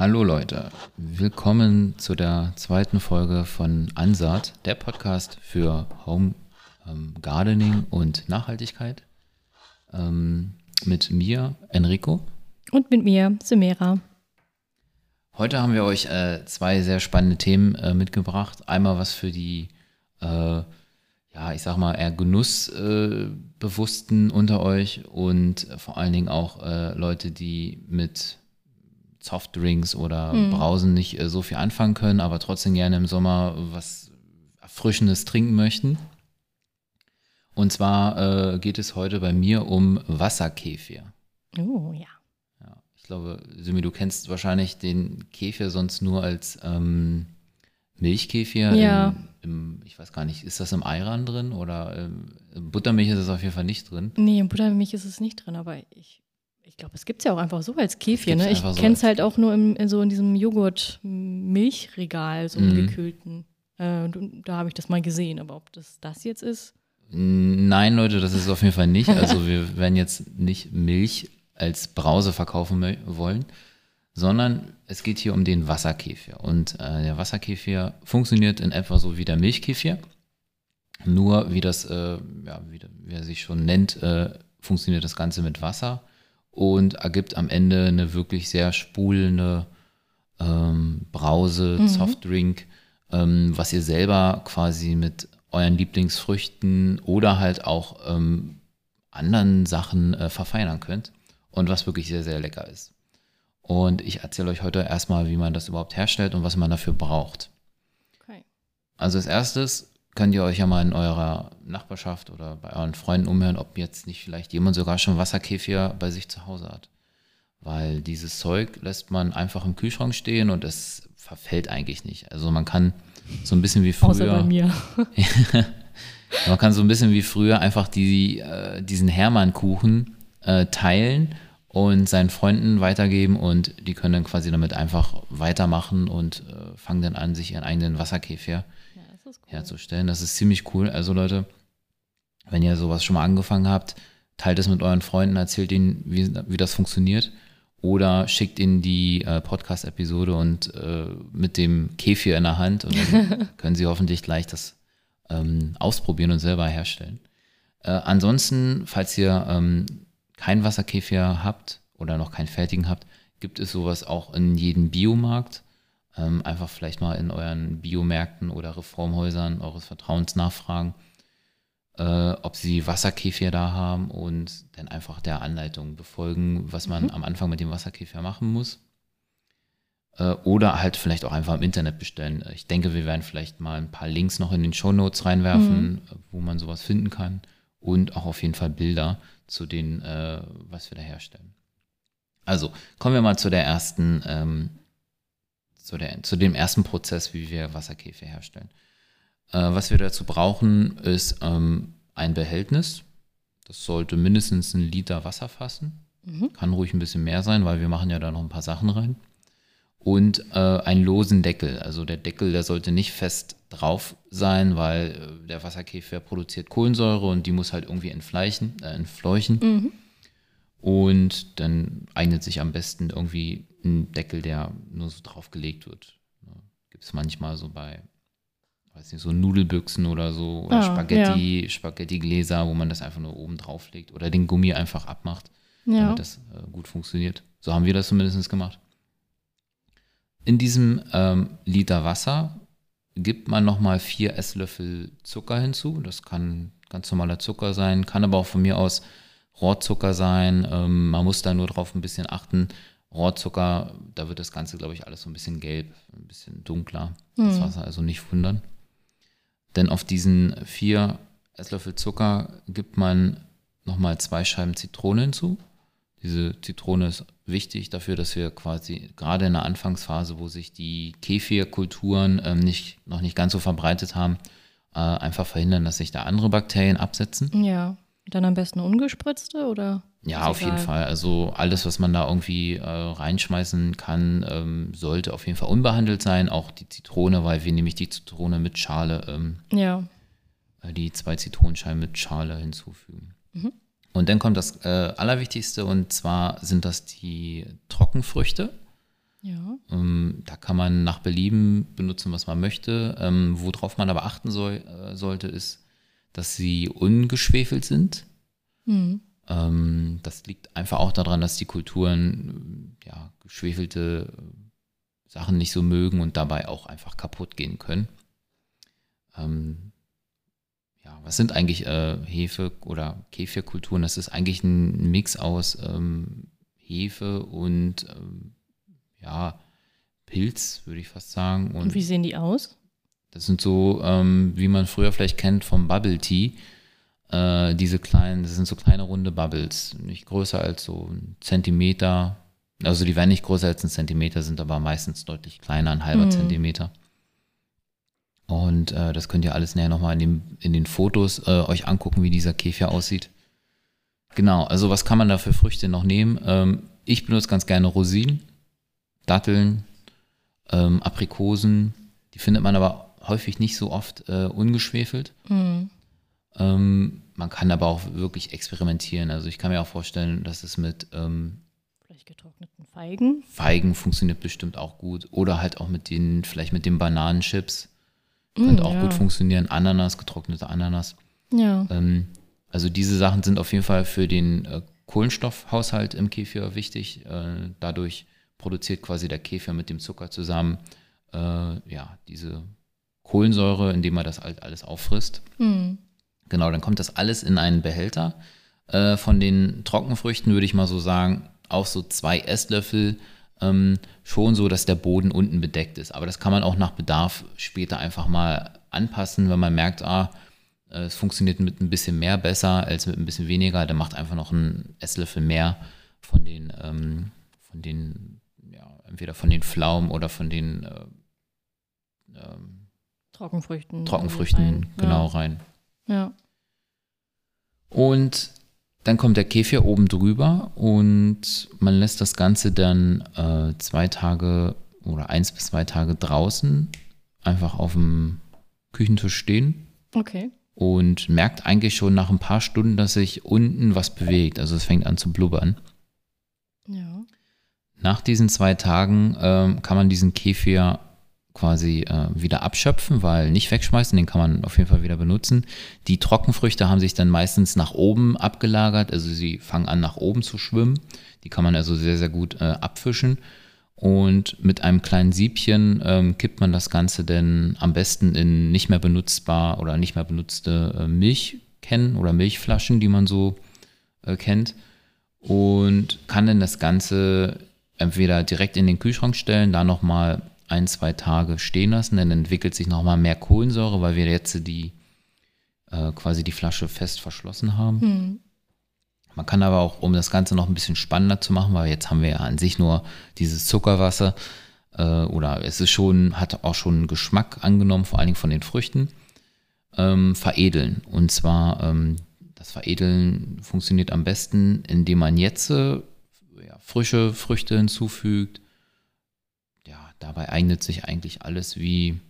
Hallo Leute, willkommen zu der zweiten Folge von Ansaat, der Podcast für Home ähm, Gardening und Nachhaltigkeit. Ähm, mit mir, Enrico. Und mit mir, Sumera. Heute haben wir euch äh, zwei sehr spannende Themen äh, mitgebracht. Einmal was für die, äh, ja, ich sag mal, eher Genussbewussten unter euch und vor allen Dingen auch äh, Leute, die mit Softdrinks oder mhm. Brausen nicht äh, so viel anfangen können, aber trotzdem gerne im Sommer was Erfrischendes trinken möchten. Und zwar äh, geht es heute bei mir um Wasserkäfir. Oh, ja. ja ich glaube, Simi, du kennst wahrscheinlich den Käfir sonst nur als ähm, Milchkäfir. Ja. Im, im, ich weiß gar nicht, ist das im Eiran drin oder ähm, Buttermilch ist es auf jeden Fall nicht drin? Nee, in Buttermilch ist es nicht drin, aber ich ich glaube, es gibt es ja auch einfach so als Käfir. Ne? Ich so kenne es halt auch nur im, in so in diesem Joghurt-Milchregal, so mhm. gekühlten. Äh, da habe ich das mal gesehen, aber ob das das jetzt ist? Nein, Leute, das ist es auf jeden Fall nicht. Also wir werden jetzt nicht Milch als Brause verkaufen wollen, sondern es geht hier um den Wasserkäfir. Und äh, der Wasserkäfir funktioniert in etwa so wie der Milchkäfir. Nur wie das, äh, ja, wie, wie, er sich schon nennt, äh, funktioniert das Ganze mit Wasser und ergibt am Ende eine wirklich sehr spulende ähm, Brause, mhm. Softdrink, ähm, was ihr selber quasi mit euren Lieblingsfrüchten oder halt auch ähm, anderen Sachen äh, verfeinern könnt und was wirklich sehr, sehr lecker ist. Und ich erzähle euch heute erstmal, wie man das überhaupt herstellt und was man dafür braucht. Okay. Also als erstes könnt ihr euch ja mal in eurer Nachbarschaft oder bei euren Freunden umhören, ob jetzt nicht vielleicht jemand sogar schon Wasserkäfir bei sich zu Hause hat. Weil dieses Zeug lässt man einfach im Kühlschrank stehen und es verfällt eigentlich nicht. Also man kann so ein bisschen wie früher. Außer bei mir. man kann so ein bisschen wie früher einfach die, äh, diesen Hermannkuchen äh, teilen und seinen Freunden weitergeben und die können dann quasi damit einfach weitermachen und äh, fangen dann an, sich ihren eigenen Wasserkäfir cool. Herzustellen. Das ist ziemlich cool. Also Leute, wenn ihr sowas schon mal angefangen habt, teilt es mit euren Freunden, erzählt ihnen, wie, wie das funktioniert. Oder schickt ihnen die äh, Podcast-Episode und äh, mit dem Käfir in der Hand und dann können sie hoffentlich gleich das ähm, ausprobieren und selber herstellen. Äh, ansonsten, falls ihr ähm, keinen Wasserkäfir habt oder noch keinen fertigen habt, gibt es sowas auch in jedem Biomarkt. Ähm, einfach vielleicht mal in euren Biomärkten oder Reformhäusern eures Vertrauens nachfragen, äh, ob sie Wasserkäfir da haben und dann einfach der Anleitung befolgen, was man mhm. am Anfang mit dem Wasserkäfir machen muss. Äh, oder halt vielleicht auch einfach im Internet bestellen. Ich denke, wir werden vielleicht mal ein paar Links noch in den Show Notes reinwerfen, mhm. wo man sowas finden kann. Und auch auf jeden Fall Bilder zu den, äh, was wir da herstellen. Also kommen wir mal zu der ersten ähm, zu, der, zu dem ersten Prozess, wie wir Wasserkäfer herstellen. Äh, was wir dazu brauchen, ist ähm, ein Behältnis. Das sollte mindestens einen Liter Wasser fassen. Mhm. Kann ruhig ein bisschen mehr sein, weil wir machen ja da noch ein paar Sachen rein. Und äh, einen losen Deckel. Also der Deckel, der sollte nicht fest drauf sein, weil äh, der Wasserkäfer produziert Kohlensäure und die muss halt irgendwie entfleichen, äh, entfleuchen. Mhm. Und dann eignet sich am besten irgendwie ein Deckel, der nur so draufgelegt wird. Gibt es manchmal so bei, weiß nicht, so Nudelbüchsen oder so oder ah, Spaghetti, ja. Spaghetti-Gläser, wo man das einfach nur oben drauflegt oder den Gummi einfach abmacht, ja. damit das äh, gut funktioniert. So haben wir das zumindest gemacht. In diesem ähm, Liter Wasser gibt man nochmal vier Esslöffel Zucker hinzu. Das kann ganz normaler Zucker sein, kann aber auch von mir aus Rohrzucker sein. Ähm, man muss da nur drauf ein bisschen achten. Rohrzucker, da wird das Ganze, glaube ich, alles so ein bisschen gelb, ein bisschen dunkler. Mhm. Das Wasser also nicht wundern. Denn auf diesen vier Esslöffel Zucker gibt man nochmal zwei Scheiben Zitrone hinzu. Diese Zitrone ist wichtig dafür, dass wir quasi gerade in der Anfangsphase, wo sich die Kefirkulturen ähm, nicht, noch nicht ganz so verbreitet haben, äh, einfach verhindern, dass sich da andere Bakterien absetzen. Ja. Dann am besten ungespritzte oder? Ja, auf jeden Fall. Also alles, was man da irgendwie äh, reinschmeißen kann, ähm, sollte auf jeden Fall unbehandelt sein. Auch die Zitrone, weil wir nämlich die Zitrone mit Schale, ähm, ja. Äh, die zwei Zitronenscheiben mit Schale hinzufügen. Mhm. Und dann kommt das äh, Allerwichtigste und zwar sind das die Trockenfrüchte. Ja. Ähm, da kann man nach Belieben benutzen, was man möchte. Ähm, worauf man aber achten soll, äh, sollte, ist, dass sie ungeschwefelt sind. Mhm. Ähm, das liegt einfach auch daran, dass die Kulturen ja, geschwefelte Sachen nicht so mögen und dabei auch einfach kaputt gehen können. Ähm, ja, was sind eigentlich äh, Hefe- oder Kefirkulturen? Das ist eigentlich ein Mix aus ähm, Hefe und ähm, ja, Pilz, würde ich fast sagen. Und, und, wie sehen die aus? Das sind so, ähm, wie man früher vielleicht kennt vom Bubble Tea. Äh, diese kleinen, das sind so kleine runde Bubbles, nicht größer als so ein Zentimeter. Also die werden nicht größer als ein Zentimeter, sind aber meistens deutlich kleiner, ein halber mhm. Zentimeter. Und äh, das könnt ihr alles näher nochmal in, in den Fotos äh, euch angucken, wie dieser Käfer aussieht. Genau, also was kann man da für Früchte noch nehmen? Ähm, ich benutze ganz gerne Rosinen, Datteln, ähm, Aprikosen. Die findet man aber häufig nicht so oft äh, ungeschwefelt. Mhm. Ähm, man kann aber auch wirklich experimentieren. Also ich kann mir auch vorstellen, dass es mit ähm, vielleicht getrockneten Feigen. Feigen funktioniert bestimmt auch gut. Oder halt auch mit den, vielleicht mit den Bananenchips. Könnte mm, auch ja. gut funktionieren. Ananas, getrocknete Ananas. Ja. Ähm, also diese Sachen sind auf jeden Fall für den äh, Kohlenstoffhaushalt im Kefir wichtig. Äh, dadurch produziert quasi der Kefir mit dem Zucker zusammen äh, ja, diese Kohlensäure, indem er das halt alles auffrisst. Mm. Genau, dann kommt das alles in einen Behälter. Äh, von den Trockenfrüchten würde ich mal so sagen, auch so zwei Esslöffel ähm, schon so, dass der Boden unten bedeckt ist. Aber das kann man auch nach Bedarf später einfach mal anpassen, wenn man merkt, ah, äh, es funktioniert mit ein bisschen mehr besser als mit ein bisschen weniger. Dann macht einfach noch ein Esslöffel mehr von den, ähm, von den, ja, entweder von den Pflaumen oder von den äh, ähm, Trockenfrüchten. Trockenfrüchten, rein. genau, ja. rein. Ja. Und dann kommt der Kefir oben drüber und man lässt das Ganze dann äh, zwei Tage oder eins bis zwei Tage draußen einfach auf dem Küchentisch stehen. Okay. Und merkt eigentlich schon nach ein paar Stunden, dass sich unten was bewegt. Also es fängt an zu blubbern. Ja. Nach diesen zwei Tagen ähm, kann man diesen Kefir quasi äh, wieder abschöpfen, weil nicht wegschmeißen, den kann man auf jeden Fall wieder benutzen. Die Trockenfrüchte haben sich dann meistens nach oben abgelagert, also sie fangen an nach oben zu schwimmen. Die kann man also sehr, sehr gut äh, abfischen. Und mit einem kleinen Siebchen ähm, kippt man das Ganze dann am besten in nicht mehr benutzbar oder nicht mehr benutzte äh, Milchkennen oder Milchflaschen, die man so äh, kennt. Und kann dann das Ganze entweder direkt in den Kühlschrank stellen, da nochmal ein, zwei Tage stehen lassen, dann entwickelt sich nochmal mehr Kohlensäure, weil wir jetzt die äh, quasi die Flasche fest verschlossen haben. Hm. Man kann aber auch, um das Ganze noch ein bisschen spannender zu machen, weil jetzt haben wir ja an sich nur dieses Zuckerwasser äh, oder es ist schon, hat auch schon einen Geschmack angenommen, vor allen Dingen von den Früchten, ähm, veredeln. Und zwar, ähm, das Veredeln funktioniert am besten, indem man jetzt äh, ja, frische Früchte hinzufügt, Dabei eignet sich eigentlich alles wie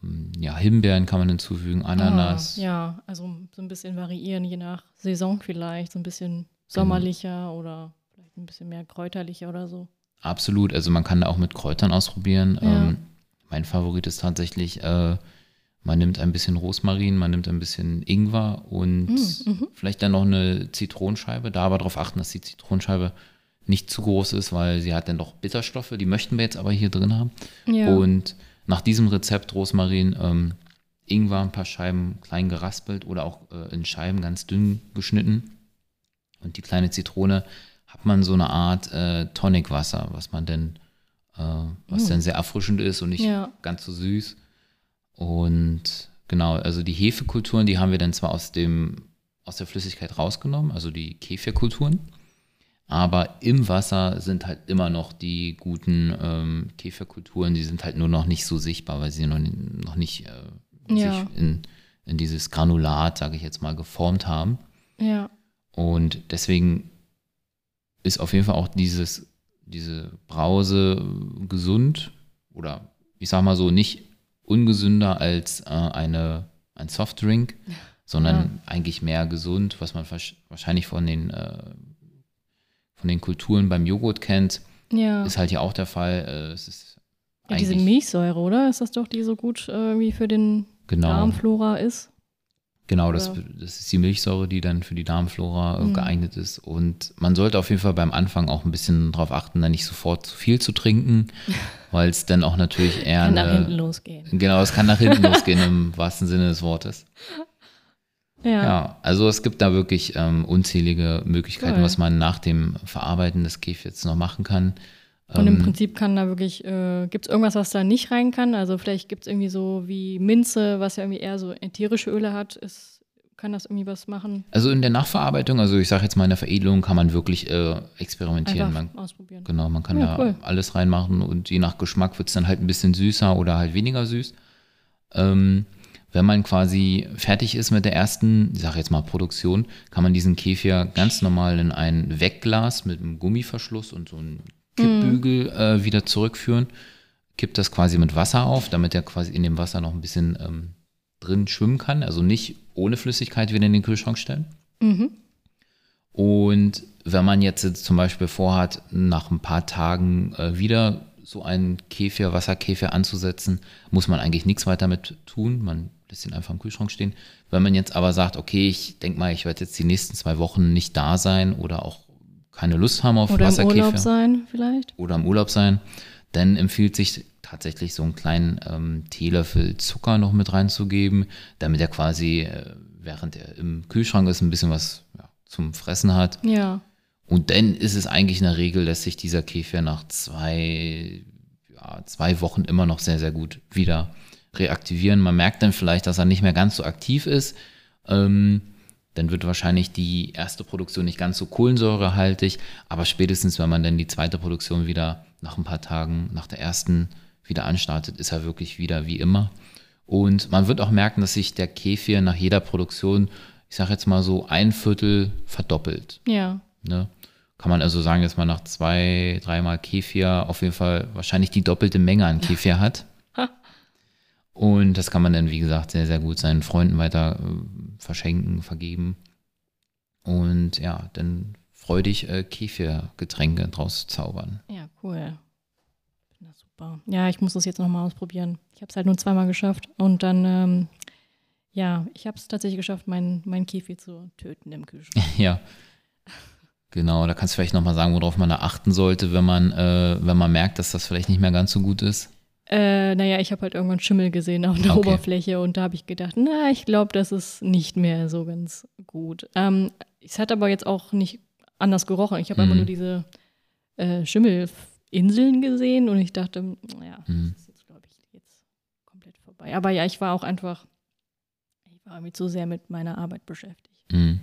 hm, ja, Himbeeren kann man hinzufügen, Ananas. Ah, ja, also so ein bisschen variieren, je nach Saison vielleicht, so ein bisschen sommerlicher mhm. oder vielleicht ein bisschen mehr kräuterlicher oder so. Absolut, also man kann da auch mit Kräutern ausprobieren. Ja. Ähm, mein Favorit ist tatsächlich, äh, man nimmt ein bisschen Rosmarin, man nimmt ein bisschen Ingwer und mm, mhm. vielleicht dann noch eine Zitronenscheibe. Da aber darauf achten, dass die Zitronenscheibe nicht zu groß ist, weil sie hat dann doch Bitterstoffe, die möchten wir jetzt aber hier drin haben. Ja. Und nach diesem Rezept Rosmarin, ähm, Ingwer, ein paar Scheiben klein geraspelt oder auch äh, in Scheiben ganz dünn geschnitten. Und die kleine Zitrone hat man so eine Art äh, Tonicwasser, was man denn, äh, was mm. dann sehr erfrischend ist und nicht ja. ganz so süß. Und genau, also die Hefekulturen, die haben wir dann zwar aus dem aus der Flüssigkeit rausgenommen, also die Kefirkulturen. Aber im Wasser sind halt immer noch die guten ähm, Käferkulturen, die sind halt nur noch nicht so sichtbar, weil sie noch, noch nicht äh, ja. sich in, in dieses Granulat, sage ich jetzt mal, geformt haben. Ja. Und deswegen ist auf jeden Fall auch dieses, diese Brause gesund oder ich sag mal so nicht ungesünder als äh, eine, ein Softdrink, sondern ja. eigentlich mehr gesund, was man wahrscheinlich von den äh, von den Kulturen beim Joghurt kennt. Ja. Ist halt hier auch der Fall. Äh, es ist ja, diese Milchsäure, oder? Ist das doch, die so gut äh, irgendwie für den Genau, Darmflora ist? genau das, das ist die Milchsäure, die dann für die Darmflora äh, Mhm. geeignet ist. Und man sollte auf jeden Fall beim Anfang auch ein bisschen darauf achten, da nicht sofort zu viel zu trinken, weil es dann auch natürlich eher Kann nach hinten losgehen. Genau, es kann nach hinten losgehen im wahrsten Sinne des Wortes. Ja. Ja, also es gibt da wirklich ähm, unzählige Möglichkeiten, Cool. was man nach dem Verarbeiten des Käfers noch machen kann. Und im Ähm, Prinzip kann da wirklich, äh, gibt es irgendwas, was da nicht rein kann? Also vielleicht gibt es irgendwie so wie Minze, was ja irgendwie eher so ätherische Öle hat. Ist, kann das irgendwie was machen? Also in der Nachverarbeitung, also ich sage jetzt mal in der Veredelung, kann man wirklich äh, experimentieren. Man, ausprobieren. genau, man kann Ja, da cool. alles reinmachen und je nach Geschmack wird es dann halt ein bisschen süßer oder halt weniger süß. Ähm, wenn man quasi fertig ist mit der ersten, ich sage jetzt mal Produktion, kann man diesen Kefir ganz normal in ein Wegglas mit einem Gummiverschluss und so einem Kippbügel äh, wieder zurückführen. Kippt das quasi mit Wasser auf, damit er quasi in dem Wasser noch ein bisschen ähm, drin schwimmen kann. Also nicht ohne Flüssigkeit wieder in den Kühlschrank stellen. Mhm. Und wenn man jetzt, jetzt zum Beispiel vorhat, nach ein paar Tagen äh, wieder so einen Käfir, Wasserkäfir anzusetzen, muss man eigentlich nichts weiter mit tun. Man ihn einfach im Kühlschrank stehen. Wenn man jetzt aber sagt, okay, ich denke mal, ich werde jetzt die nächsten zwei Wochen nicht da sein oder auch keine Lust haben auf Oder im Wasserkäfir Urlaub sein vielleicht? oder im Urlaub sein, dann empfiehlt sich tatsächlich so einen kleinen ähm, Teelöffel Zucker noch mit reinzugeben, damit er quasi, äh, während er im Kühlschrank ist, ein bisschen was ja, zum Fressen hat. Ja. Und dann ist es eigentlich in der Regel, dass sich dieser Käfer nach zwei, ja, zwei Wochen immer noch sehr, sehr gut wieder reaktivieren. Man merkt dann vielleicht, dass er nicht mehr ganz so aktiv ist. Ähm, dann wird wahrscheinlich die erste Produktion nicht ganz so kohlensäurehaltig, aber spätestens, wenn man dann die zweite Produktion wieder nach ein paar Tagen nach der ersten wieder anstartet, ist er wirklich wieder wie immer. Und man wird auch merken, dass sich der Käfir nach jeder Produktion, ich sage jetzt mal so, ein Viertel verdoppelt. Ja. Ne? Kann man also sagen, dass man nach zwei, dreimal Kefir auf jeden Fall wahrscheinlich die doppelte Menge an Kefir hat. Und das kann man dann, wie gesagt, sehr, sehr gut seinen Freunden weiter äh, verschenken, vergeben. Und ja, dann freudig äh, Kefir-Getränke draus zaubern. Ja, cool. Na super. Ja, ich muss das jetzt nochmal ausprobieren. Ich habe es halt nur zweimal geschafft. Und dann, ähm, ja, ich habe es tatsächlich geschafft, meinen mein Käfig zu töten im Kühlschrank. ja. Genau, da kannst du vielleicht nochmal sagen, worauf man da achten sollte, wenn man, äh, wenn man merkt, dass das vielleicht nicht mehr ganz so gut ist. Äh, naja, ich habe halt irgendwann Schimmel gesehen auf der Okay. Oberfläche und da habe ich gedacht, na, ich glaube, das ist nicht mehr so ganz gut. Ähm, es hat aber jetzt auch nicht anders gerochen. Ich habe einfach Mhm. nur diese äh, Schimmelinseln gesehen und ich dachte, naja, Mhm. das ist jetzt, glaube ich, jetzt komplett vorbei. Aber ja, ich war auch einfach, ich war irgendwie zu sehr mit meiner Arbeit beschäftigt. Mhm.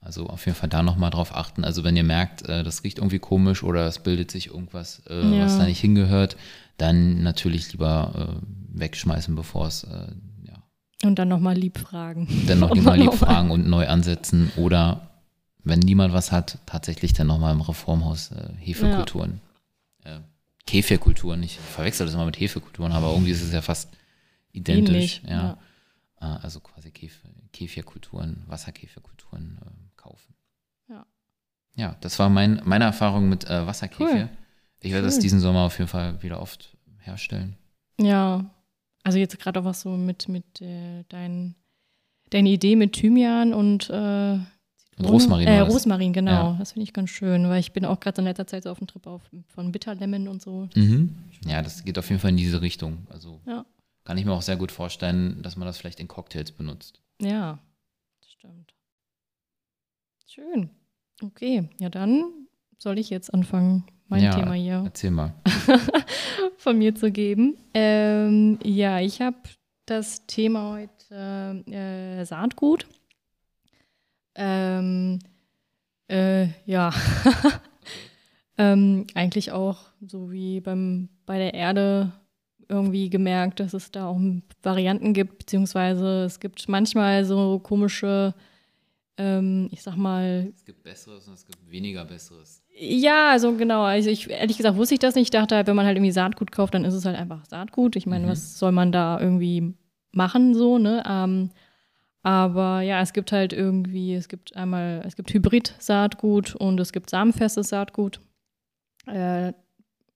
Also auf jeden Fall da nochmal drauf achten. Also wenn ihr merkt, äh, das riecht irgendwie komisch oder es bildet sich irgendwas, äh, Ja. was da nicht hingehört, dann natürlich lieber äh, wegschmeißen, bevor es, äh, ja, Und dann nochmal lieb fragen. dann noch lieber man lieb noch fragen und neu ansetzen oder wenn niemand was hat, tatsächlich dann nochmal im Reformhaus äh, Hefekulturen. Äh, Kefirkulturen, ich verwechsel das immer mit Hefekulturen, aber irgendwie ist es ja fast identisch. Ähnlich, ja. Äh, Also quasi Kef Kefirkulturen, Wasserkefirkulturen äh, kaufen. Ja. Ja, das war mein, meine Erfahrung mit äh, Wasserkefir. Cool. Ich werde das diesen Sommer auf jeden Fall wieder oft herstellen. Ja, also jetzt gerade auch was so mit, mit äh, dein, deine Idee mit Thymian und, äh, Und Rosmarin. Äh. Rosmarin, genau. Ja. Das finde ich ganz schön, weil ich bin auch gerade in letzter Zeit so auf dem Trip auf, von Bitterlemon und so. Mhm. Ja, das geht auf jeden Fall in diese Richtung. Also Ja. kann ich mir auch sehr gut vorstellen, dass man das vielleicht in Cocktails benutzt. Ja, das stimmt. Schön. Okay, ja dann soll ich jetzt anfangen, mein Ja. Thema hier Erzähl mal. von mir zu geben. Ähm, ja, ich habe das Thema heute äh, Saatgut. Ähm, äh, ja, ähm, eigentlich auch so wie beim, bei der Erde irgendwie gemerkt, dass es da auch Varianten gibt, beziehungsweise es gibt manchmal so komische, ähm, ich sag mal, Es gibt Besseres und es gibt weniger Besseres. Ja, also genau. Also ich ehrlich gesagt wusste ich das nicht. Ich dachte halt, wenn man halt irgendwie Saatgut kauft, dann ist es halt einfach Saatgut. Ich meine, Mhm. was soll man da irgendwie machen so, ne? Ähm, aber ja, es gibt halt irgendwie, es gibt einmal, es gibt Hybrid-Saatgut und es gibt samenfestes Saatgut. Äh,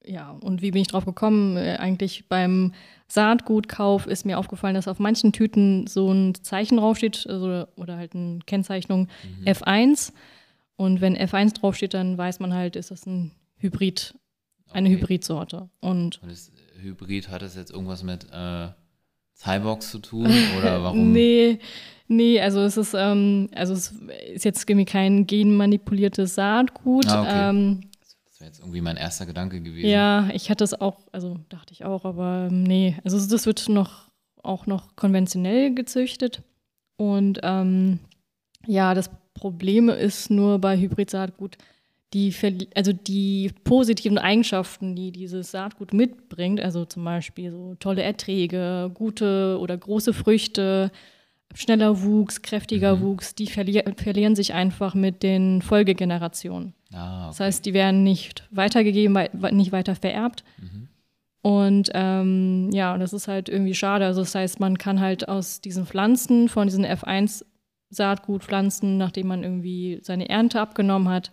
ja, und wie bin ich drauf gekommen? Äh, eigentlich beim Saatgutkauf ist mir aufgefallen, dass auf manchen Tüten so ein Zeichen draufsteht also, oder halt eine Kennzeichnung mhm. F1. Und wenn F1 draufsteht, dann weiß man halt, ist das ein Hybrid, eine okay. Hybridsorte. Und, und das Hybrid hat das jetzt irgendwas mit äh, Cyborgs zu tun oder warum? nee, nee, also es ist, ähm, also es ist jetzt irgendwie kein genmanipuliertes Saatgut. Ah, okay. ähm, das wäre jetzt irgendwie mein erster Gedanke gewesen. Ja, ich hatte es auch, also dachte ich auch, aber ähm, nee, also das wird noch auch noch konventionell gezüchtet. Und ähm, ja, das Problem ist nur bei Hybrid-Saatgut, die, also die positiven Eigenschaften, die dieses Saatgut mitbringt, also zum Beispiel so tolle Erträge, gute oder große Früchte, schneller Wuchs, kräftiger mhm. Wuchs, die verli verlieren sich einfach mit den Folgegenerationen. Ah, okay. Das heißt, die werden nicht weitergegeben, nicht weiter vererbt. Mhm. Und ähm, ja, das ist halt irgendwie schade. Also das heißt, man kann halt aus diesen Pflanzen, von diesen F1-Saatgutpflanzen, nachdem man irgendwie seine Ernte abgenommen hat,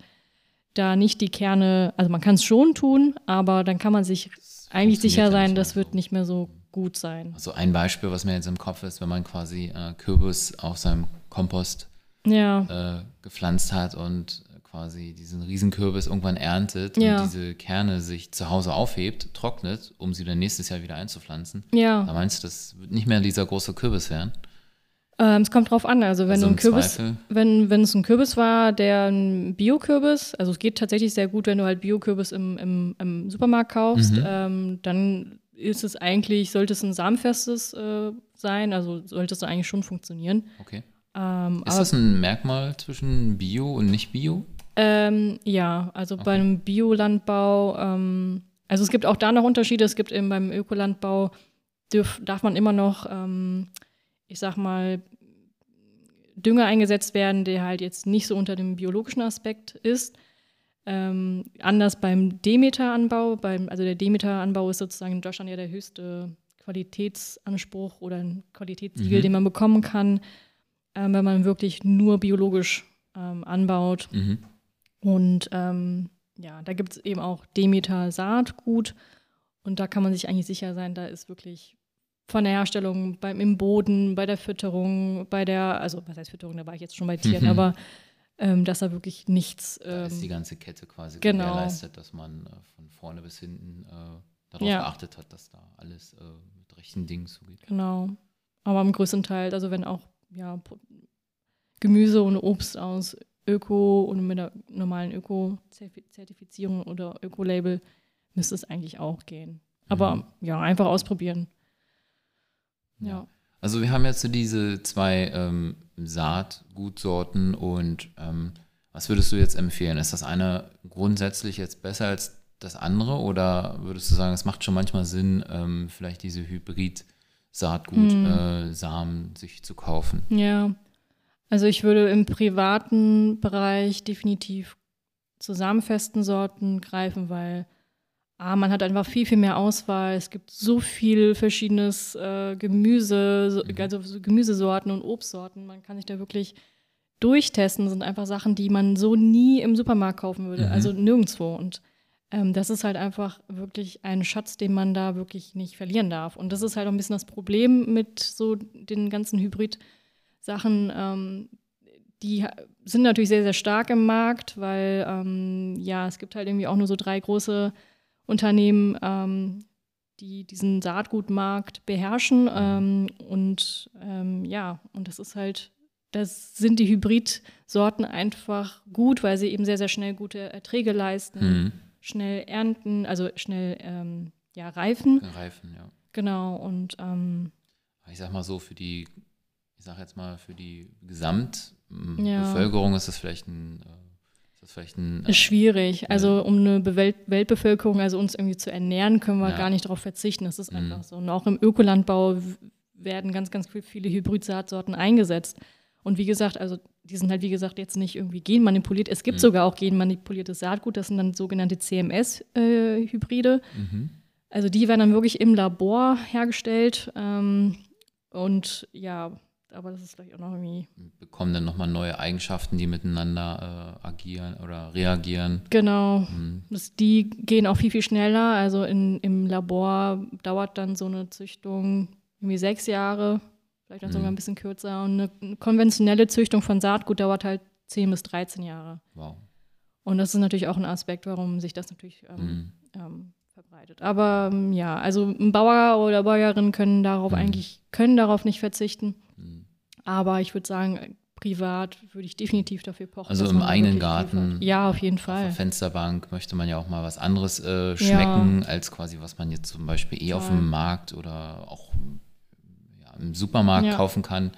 da nicht die Kerne, also man kann es schon tun, aber dann kann man sich eigentlich sicher sein, das wird nicht mehr so gut sein. Also ein Beispiel, was mir jetzt im Kopf ist, wenn man quasi äh, Kürbis auf seinem Kompost ja. äh, gepflanzt hat und quasi diesen Riesenkürbis irgendwann erntet ja. und diese Kerne sich zu Hause aufhebt, trocknet, um sie dann nächstes Jahr wieder einzupflanzen. Ja. Da meinst du, das wird nicht mehr dieser große Kürbis werden? Ähm, es kommt drauf an. Also wenn also ein Kürbis, wenn, wenn es ein Kürbis war, der ein Biokürbis, also es geht tatsächlich sehr gut, wenn du halt Biokürbis im, im, im Supermarkt kaufst, mhm. ähm, dann ist es eigentlich, sollte es ein samenfestes äh, sein, also sollte es eigentlich schon funktionieren. Okay. Ähm, ist das ein Merkmal zwischen Bio und nicht Bio? Ähm, ja, also okay. beim Biolandbau, ähm, also es gibt auch da noch Unterschiede. Es gibt eben beim Ökolandbau, dürf, darf man immer noch, ähm, ich sag mal, Dünger eingesetzt werden, der halt jetzt nicht so unter dem biologischen Aspekt ist. Ähm, anders beim Demeter-Anbau. Beim, also der Demeter-Anbau ist sozusagen in Deutschland ja der höchste Qualitätsanspruch oder ein Qualitätssiegel, mhm. den man bekommen kann, ähm, wenn man wirklich nur biologisch ähm, anbaut. Mhm. Und ähm, ja, da gibt es eben auch Demeter-Saatgut. Und da kann man sich eigentlich sicher sein, da ist wirklich von der Herstellung beim, im Boden, bei der Fütterung, bei der, also was heißt Fütterung, da war ich jetzt schon bei Tieren, aber ähm, dass da wirklich nichts. Ähm, da ist die ganze Kette quasi genau. gewährleistet, dass man äh, von vorne bis hinten äh, darauf ja. geachtet hat, dass da alles äh, mit rechten Dingen zugeht. Genau. Aber im größten Teil, also wenn auch ja, Gemüse und Obst aus Öko und mit einer normalen Öko-Zertifizierung oder Öko-Label müsste es eigentlich auch gehen. Aber mhm. ja, einfach ausprobieren. Ja. Also wir haben jetzt so diese zwei ähm, Saatgutsorten und ähm, was würdest du jetzt empfehlen? Ist das eine grundsätzlich jetzt besser als das andere oder würdest du sagen, es macht schon manchmal Sinn, ähm, vielleicht diese Hybrid-Saatgut-Samen hm. äh, sich zu kaufen? Ja, also ich würde im privaten Bereich definitiv zu samenfesten Sorten greifen, weil Ah, man hat einfach viel, viel mehr Auswahl. Es gibt so viel verschiedenes äh, Gemüse, so, mhm. also so Gemüsesorten und Obstsorten. Man kann sich da wirklich durchtesten. Das sind einfach Sachen, die man so nie im Supermarkt kaufen würde. Mhm. Also nirgendwo. Und ähm, das ist halt einfach wirklich ein Schatz, den man da wirklich nicht verlieren darf. Und das ist halt auch ein bisschen das Problem mit so den ganzen Hybrid-Sachen. Ähm, die sind natürlich sehr, sehr stark im Markt, weil ähm, ja, es gibt halt irgendwie auch nur so drei große Unternehmen, ähm, die diesen Saatgutmarkt beherrschen. Ähm, und ähm, ja, und das ist halt, das sind die Hybridsorten einfach gut, weil sie eben sehr, sehr schnell gute Erträge leisten, mhm. schnell ernten, also schnell ähm, ja, reifen. Reifen, ja. Genau, und ähm, ich sag mal so, für die, ich sag jetzt mal, für die Gesamtbevölkerung ja. ist das vielleicht ein das vielleicht ein. Ist schwierig. Also, um eine Welt Weltbevölkerung, also uns irgendwie zu ernähren, können wir ja. gar nicht darauf verzichten. Das ist mhm. einfach so. Und auch im Ökolandbau werden ganz, ganz viele Hybrid-Saatsorten eingesetzt. Und wie gesagt, also die sind halt, wie gesagt, jetzt nicht irgendwie genmanipuliert. Es gibt mhm. sogar auch genmanipuliertes Saatgut, das sind dann sogenannte CMS-Hybride. Äh, mhm. Also die werden dann wirklich im Labor hergestellt. Ähm, und ja, aber das ist vielleicht auch noch irgendwie. Bekommen dann nochmal neue Eigenschaften, die miteinander äh, agieren oder reagieren. Genau. Mhm. Das, die gehen auch viel, viel schneller. Also in, im Labor dauert dann so eine Züchtung irgendwie sechs Jahre, vielleicht auch mhm. sogar ein bisschen kürzer. Und eine, eine konventionelle Züchtung von Saatgut dauert halt 10 bis 13 Jahre. Wow. Und das ist natürlich auch ein Aspekt, warum sich das natürlich ähm, mhm. ähm, verbreitet. Aber ähm, ja, also ein Bauer oder Bäuerin können darauf mhm. eigentlich, können darauf nicht verzichten. Aber ich würde sagen, privat würde ich definitiv dafür pochen. Also im eigenen Garten. Ja, auf jeden Fall. Auf der Fensterbank möchte man ja auch mal was anderes äh, schmecken, ja. als quasi, was man jetzt zum Beispiel eh Total. auf dem Markt oder auch ja, im Supermarkt ja. kaufen kann.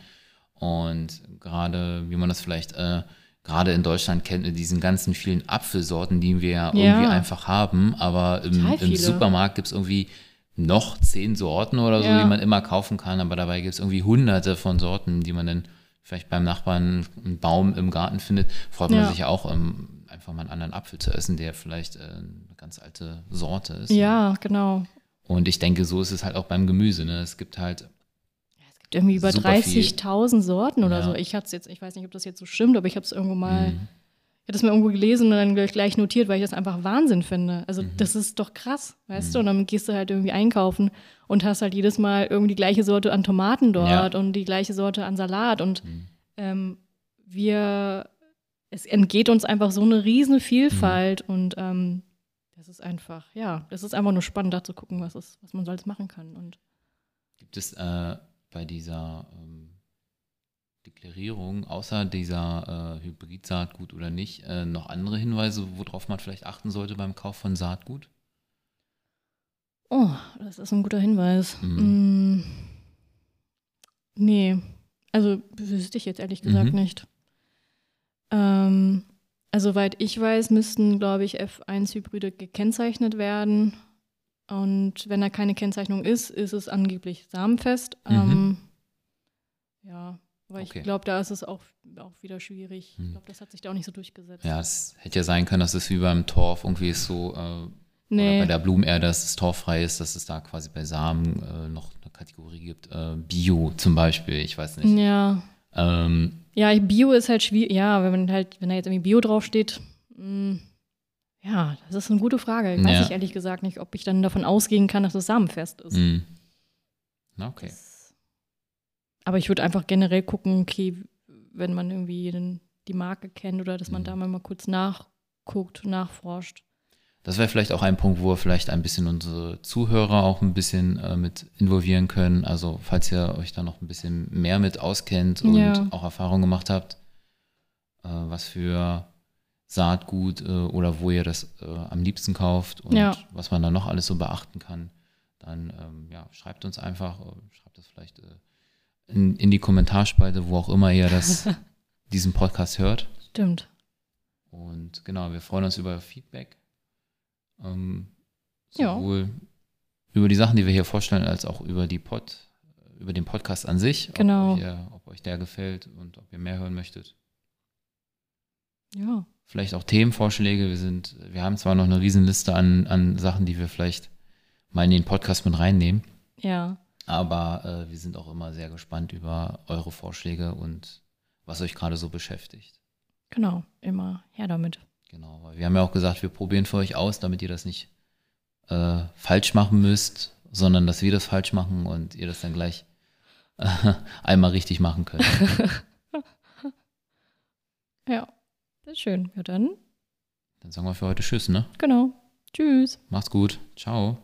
Und gerade, wie man das vielleicht äh, gerade in Deutschland kennt man diesen ganzen vielen Apfelsorten, die wir ja irgendwie einfach haben, aber im, im Supermarkt gibt es irgendwie noch zehn Sorten oder so, ja. die man immer kaufen kann, aber dabei gibt es irgendwie hunderte von Sorten, die man dann vielleicht beim Nachbarn einen Baum im Garten findet, freut man ja. sich ja auch, um, ähm, einfach mal einen anderen Apfel zu essen, der vielleicht äh, eine ganz alte Sorte ist. Ja, genau. Und ich denke, so ist es halt auch beim Gemüse. Ne? Es gibt halt irgendwie über 30.000 Sorten oder ja. so. Ich hatte jetzt, ich weiß nicht, ob das jetzt so stimmt, aber ich habe es irgendwo mal, mhm. Ich hatte es mir irgendwo gelesen und dann gleich notiert, weil ich das einfach Wahnsinn finde. Also mhm. das ist doch krass, weißt mhm. du? Und dann gehst du halt irgendwie einkaufen und hast halt jedes Mal irgendwie die gleiche Sorte an Tomaten dort ja. und die gleiche Sorte an Salat und mhm. ähm, wir, es entgeht uns einfach so eine riesen Vielfalt mhm. und ähm, das ist einfach, ja, das ist einfach nur spannend, da zu gucken, was, ist, was man so alles machen kann. Und Gibt es äh bei dieser ähm, Deklarierung, außer dieser äh, Hybrid-Saatgut oder nicht, äh, noch andere Hinweise, worauf man vielleicht achten sollte beim Kauf von Saatgut? Oh, das ist ein guter Hinweis. Mhm. Mm, nee, also wüsste ich jetzt ehrlich gesagt mhm. nicht. Ähm, also, soweit ich weiß, müssten, glaube ich, F1-Hybride gekennzeichnet werden. Und wenn da keine Kennzeichnung ist, ist es angeblich samenfest. Mhm. Ähm, ja, aber okay. ich glaube, da ist es auch, auch wieder schwierig. Ich mhm. glaube, das hat sich da auch nicht so durchgesetzt. Ja, es hätte ja sein können, dass es wie beim Torf irgendwie ist so, äh, nee. bei der Blumenerde, dass es torffrei ist, dass es da quasi bei Samen äh, noch eine Kategorie gibt. Äh, Bio zum Beispiel, ich weiß nicht. Ja. Ähm, ja, Bio ist halt schwierig. Ja, wenn man halt, wenn da jetzt irgendwie Bio draufsteht, mh, hm, ja, das ist eine gute Frage. Ich weiß ja. ich ehrlich gesagt nicht, ob ich dann davon ausgehen kann, dass es samenfest ist. Mhm. Okay. Das, aber ich würde einfach generell gucken, okay, wenn man irgendwie den, die Marke kennt oder dass man mhm. da mal kurz nachguckt, nachforscht. Das wäre vielleicht auch ein Punkt, wo wir vielleicht ein bisschen unsere Zuhörer auch ein bisschen äh, mit involvieren können. Also falls ihr euch da noch ein bisschen mehr mit auskennt und ja. auch Erfahrungen gemacht habt, äh, was für Saatgut äh, oder wo ihr das äh, am liebsten kauft und ja. was man da noch alles so beachten kann, dann ähm, ja, schreibt uns einfach, äh, schreibt das vielleicht äh, in, in, die Kommentarspalte, wo auch immer ihr das, diesen Podcast hört. Stimmt. Und genau, wir freuen uns über Feedback. Ähm, sowohl ja. über die Sachen, die wir hier vorstellen, als auch über die Pod, über den Podcast an sich. Genau. Ob euch, ob euch der gefällt und ob ihr mehr hören möchtet. Ja vielleicht auch Themenvorschläge. Wir sind, wir haben zwar noch eine Riesenliste an, an Sachen, die wir vielleicht mal in den Podcast mit reinnehmen. Ja. Aber äh, wir sind auch immer sehr gespannt über eure Vorschläge und was euch gerade so beschäftigt. Genau, immer her damit. Genau, weil wir haben ja auch gesagt, wir probieren für euch aus, damit ihr das nicht äh, falsch machen müsst, sondern dass wir das falsch machen und ihr das dann gleich äh, einmal richtig machen könnt. ja. Sehr schön. Ja, dann. Dann sagen wir für heute Tschüss, ne? Genau. Tschüss. Macht's gut. Ciao.